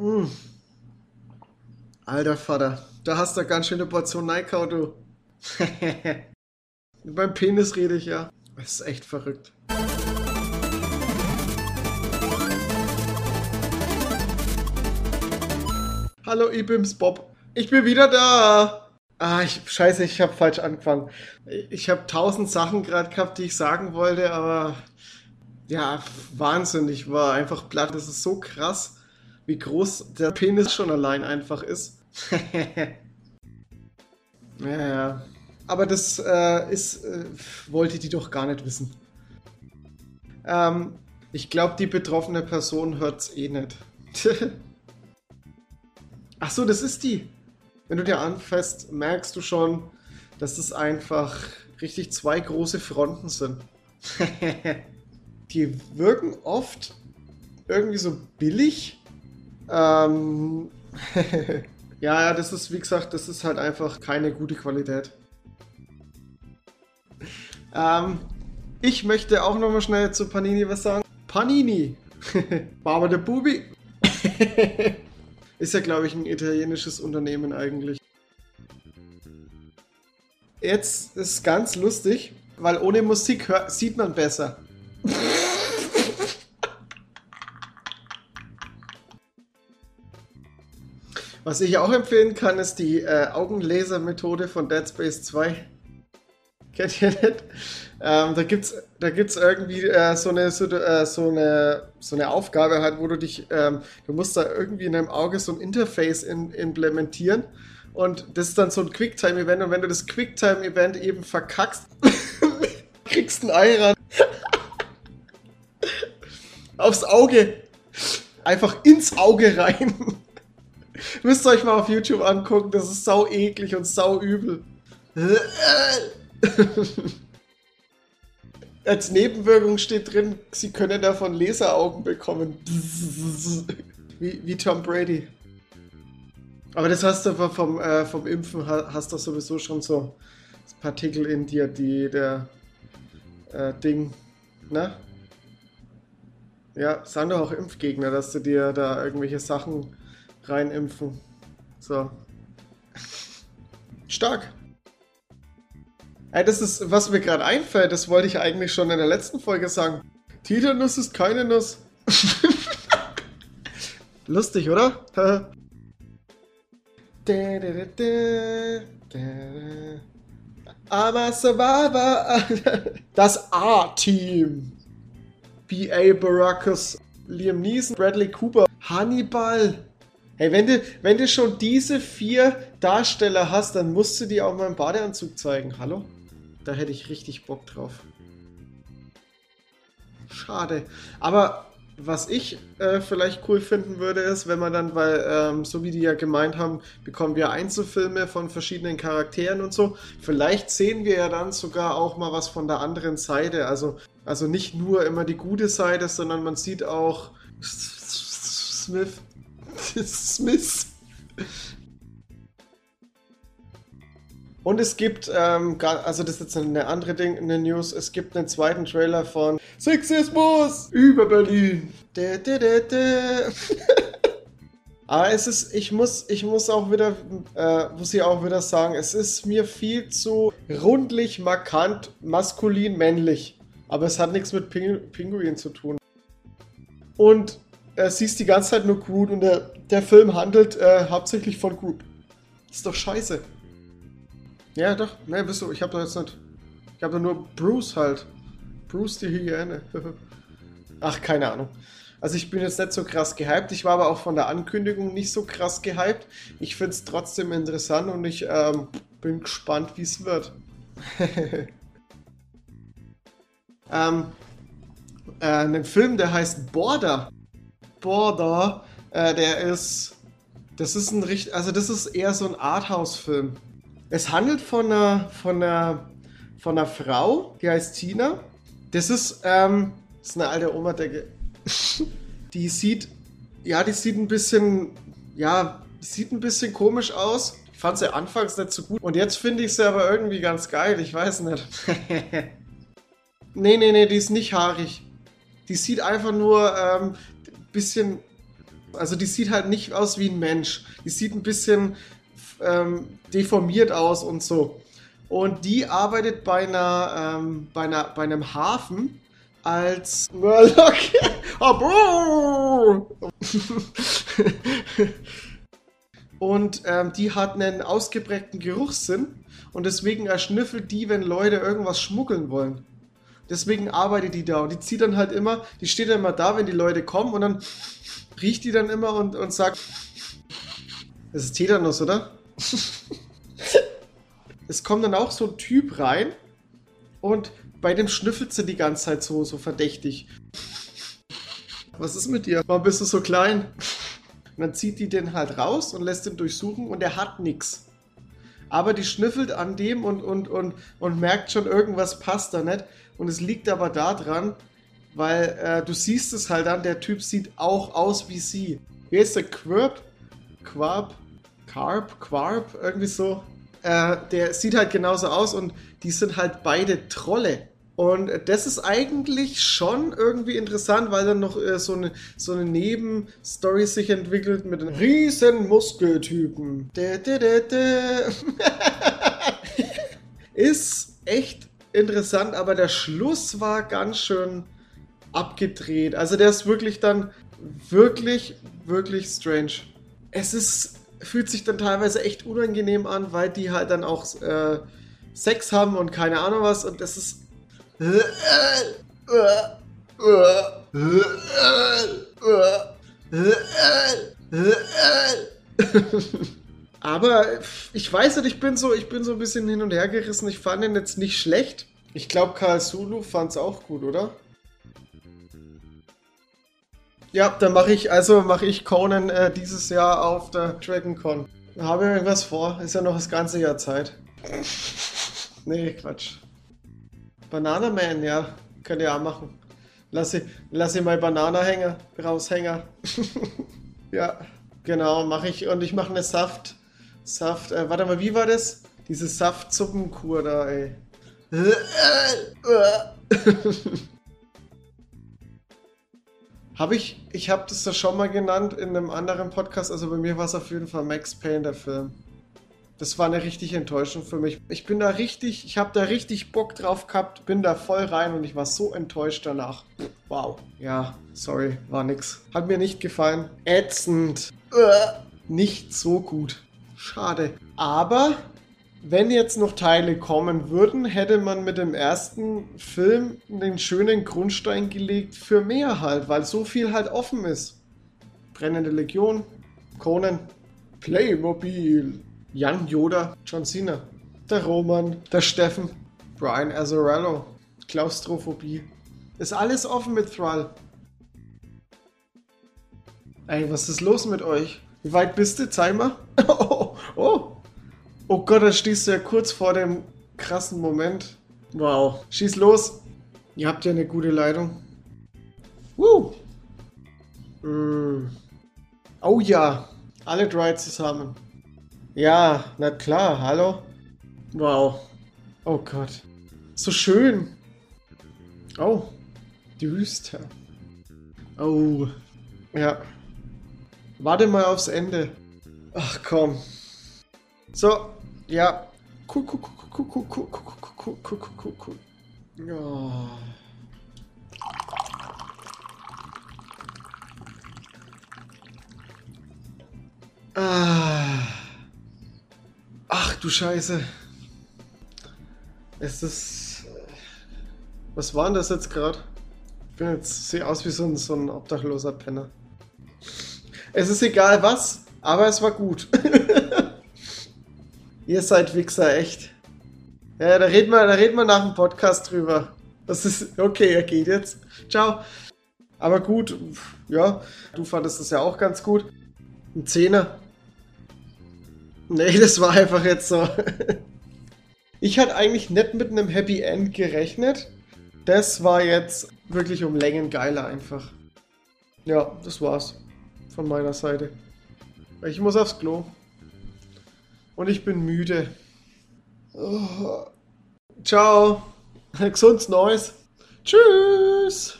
Mm. Alter Vater, da hast du ganz schöne Portion Neikau, du. Beim Penis rede ich ja. Das ist echt verrückt. Hallo Ibims Bob. Ich bin wieder da. Ah, ich, scheiße, ich habe falsch angefangen. Ich habe tausend Sachen gerade gehabt, die ich sagen wollte, aber ja, wahnsinnig war einfach platt. Das ist so krass, wie groß der Penis schon allein einfach ist. ja, ja. Aber das äh, ist, äh, wollte die doch gar nicht wissen. Ähm, ich glaube, die betroffene Person hört es eh nicht. Ach so, das ist die. Wenn du dir anfasst, merkst du schon, dass es einfach richtig zwei große Fronten sind. die wirken oft irgendwie so billig. Ähm ja, das ist, wie gesagt, das ist halt einfach keine gute Qualität. Ähm, ich möchte auch nochmal schnell zu Panini was sagen. Panini! Barber der Bubi! Ist ja, glaube ich, ein italienisches Unternehmen eigentlich. Jetzt ist ganz lustig, weil ohne Musik sieht man besser. Was ich auch empfehlen kann, ist die äh, Augenlaser-Methode von Dead Space 2. Kennt ihr nicht? Ähm, da gibt's, da gibt's irgendwie äh, so, eine, so, äh, so, eine, so eine Aufgabe halt, wo du dich, ähm, du musst da irgendwie in deinem Auge so ein Interface in, implementieren und das ist dann so ein Quicktime-Event und wenn du das Quicktime-Event eben verkackst, kriegst ein Ei ran. Aufs Auge. Einfach ins Auge rein. Müsst ihr euch mal auf YouTube angucken, das ist sau eklig und sau übel. Als Nebenwirkung steht drin, sie können davon Laseraugen bekommen. Wie, wie Tom Brady. Aber das hast du vom, äh, vom Impfen, hast du sowieso schon so Partikel in dir, die der äh, Ding, ne? Ja, sagen doch auch Impfgegner, dass du dir da irgendwelche Sachen reinimpfen. So. Stark. Ey, das ist, was mir gerade einfällt, das wollte ich eigentlich schon in der letzten Folge sagen. Titanuss ist keine Nuss. Lustig, oder? I'm a survivor. Das A-Team. B.A. Baracus, Liam Neeson, Bradley Cooper, Hannibal. Hey, wenn du, wenn du schon diese vier Darsteller hast, dann musst du die auch mal im Badeanzug zeigen. Hallo? Da hätte ich richtig Bock drauf. Schade. Aber was ich äh, vielleicht cool finden würde, ist, wenn man dann, weil, ähm, so wie die ja gemeint haben, bekommen wir Einzelfilme von verschiedenen Charakteren und so. Vielleicht sehen wir ja dann sogar auch mal was von der anderen Seite. Also, also nicht nur immer die gute Seite, sondern man sieht auch Smith. Smith. Und es gibt, ähm, also das ist jetzt eine andere Ding, eine News, es gibt einen zweiten Trailer von Sexismus über Berlin. Da, da, da. Aber es ist, ich muss, ich muss auch wieder, äh, muss ich auch wieder sagen, es ist mir viel zu rundlich, markant, maskulin, männlich. Aber es hat nichts mit Ping Pinguin zu tun. Und äh, siehst die ganze Zeit nur Groot und der, der Film handelt äh, hauptsächlich von Groot. ist doch scheiße. Ja, doch. Ne, bist du. Ich habe doch jetzt nicht. Ich habe nur Bruce halt. Bruce die Hyäne. Ach, keine Ahnung. Also ich bin jetzt nicht so krass gehypt. Ich war aber auch von der Ankündigung nicht so krass gehypt. Ich finde es trotzdem interessant und ich ähm, bin gespannt, wie es wird. ähm, äh, einen Film, der heißt Border. Border, äh, der ist. Das ist ein richtig. Also das ist eher so ein Arthouse-Film. Es handelt von einer, von einer, von einer Frau, die heißt Tina. Das ist, ähm, das ist eine alte Oma-Decke. die sieht, ja, die sieht ein bisschen, ja, sieht ein bisschen komisch aus. Ich fand sie anfangs nicht so gut. Und jetzt finde ich sie aber irgendwie ganz geil. Ich weiß nicht. nee, nee, nee, die ist nicht haarig. Die sieht einfach nur ähm, bisschen, Also die sieht halt nicht aus wie ein Mensch. Die sieht ein bisschen ähm, deformiert aus und so. Und die arbeitet bei einer, ähm, bei einer, bei einem Hafen als Murloc. und ähm, die hat einen ausgeprägten Geruchssinn und deswegen erschnüffelt die, wenn Leute irgendwas schmuggeln wollen. Deswegen arbeitet die da und die zieht dann halt immer, die steht dann immer da, wenn die Leute kommen und dann riecht die dann immer und, und sagt, das ist Tetanus, oder? es kommt dann auch so ein Typ rein und bei dem schnüffelt sie die ganze Zeit so, so verdächtig. Was ist mit dir? Warum bist du so klein? Und dann zieht die den halt raus und lässt ihn durchsuchen und er hat nichts. Aber die schnüffelt an dem und, und, und, und merkt schon, irgendwas passt da nicht. Und es liegt aber daran, weil äh, du siehst es halt an, der Typ sieht auch aus wie sie. Hier ist der Quirp, Quarp, Carp, Quarp, irgendwie so. Äh, der sieht halt genauso aus und die sind halt beide Trolle. Und das ist eigentlich schon irgendwie interessant, weil dann noch äh, so eine, so eine Nebenstory sich entwickelt mit einem riesen Muskeltypen. ist echt interessant, aber der Schluss war ganz schön abgedreht. Also der ist wirklich dann wirklich, wirklich strange. Es ist, fühlt sich dann teilweise echt unangenehm an, weil die halt dann auch äh, Sex haben und keine Ahnung was und das ist aber ich weiß nicht, ich bin so, ich bin so ein bisschen hin und her gerissen. Ich fand ihn jetzt nicht schlecht. Ich glaube, Karl Sulu fand es auch gut, oder? Ja, dann mache ich, also mache ich Conan äh, dieses Jahr auf der DragonCon. Habe ich irgendwas vor? Ist ja noch das ganze Jahr Zeit. nee, Quatsch. Banana Man, ja. Könnt ihr auch machen. Lass ich, lass ich mal Banana hängen, raushängen. ja, genau, mache ich. Und ich mache eine Saft. Saft, äh, warte mal, wie war das? Diese Saftsuppenkur da, ey. habe ich, ich habe das da schon mal genannt in einem anderen Podcast, also bei mir war es auf jeden Fall Max Payne, der Film. Das war eine richtige Enttäuschung für mich. Ich bin da richtig, ich habe da richtig Bock drauf gehabt, bin da voll rein und ich war so enttäuscht danach. Wow. Ja, sorry, war nix. Hat mir nicht gefallen. Ätzend. Nicht so gut. Schade. Aber wenn jetzt noch Teile kommen würden, hätte man mit dem ersten Film einen schönen Grundstein gelegt für mehr halt, weil so viel halt offen ist. Brennende Legion, Conan, Playmobil, Jan Yoda, John Cena, der Roman, der Steffen, Brian Azzarello, Klaustrophobie. Ist alles offen mit Thrall. Ey, was ist los mit euch? Wie weit bist du? Zeig mal. Oh, oh. oh Gott, da stehst du ja kurz vor dem krassen Moment. Wow. Schieß los. Ihr habt ja eine gute Leitung. Woo. Mm. Oh ja. Alle drei zusammen. Ja, na klar, hallo? Wow. Oh Gott. So schön. Oh, düster. Oh, ja. Warte mal aufs Ende. Ach komm. So, ja. Ja. Ah. Du Scheiße. Es ist. Was war denn das jetzt gerade? Ich bin jetzt sehe aus wie so ein, so ein obdachloser Penner. Es ist egal was, aber es war gut. Ihr seid Wichser, echt. Ja, da reden wir, da reden wir nach dem Podcast drüber. Das ist okay, er geht jetzt. Ciao. Aber gut, ja, du fandest das ja auch ganz gut. Ein Zehner. Nee, das war einfach jetzt so. Ich hatte eigentlich nicht mit einem Happy End gerechnet. Das war jetzt wirklich um Längen geiler einfach. Ja, das war's von meiner Seite. Ich muss aufs Klo. Und ich bin müde. Oh. Ciao. Gesundes Neues. Tschüss.